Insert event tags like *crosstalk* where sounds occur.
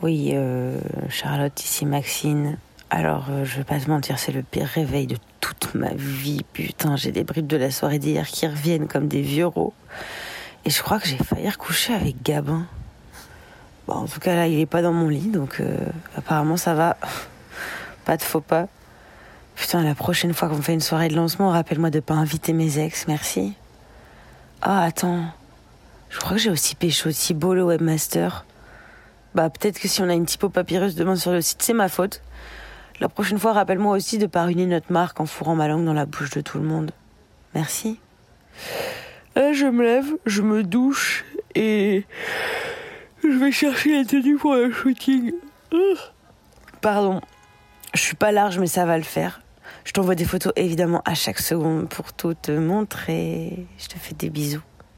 Oui, euh, Charlotte, ici Maxine. Alors, euh, je vais pas te mentir, c'est le pire réveil de toute ma vie. Putain, j'ai des bribes de la soirée d'hier qui reviennent comme des vieux rots. Et je crois que j'ai failli recoucher avec Gabin. Bon, en tout cas, là, il est pas dans mon lit, donc euh, apparemment, ça va. *laughs* Pas de faux pas. Putain, la prochaine fois qu'on fait une soirée de lancement, rappelle-moi de pas inviter mes ex, merci. Ah, attends. Je crois que j'ai aussi pécho Thibault, le webmaster. Bah, peut-être que si on a une typo papyrus demain sur le site, c'est ma faute. La prochaine fois, rappelle-moi aussi de pas ruiner notre marque en fourrant ma langue dans la bouche de tout le monde. Merci. Là, je me lève, je me douche et je vais chercher la tenue pour le shooting. Pardon, je suis pas large, mais ça va le faire. Je t'envoie des photos évidemment à chaque seconde pour tout te montrer. Je te fais des bisous.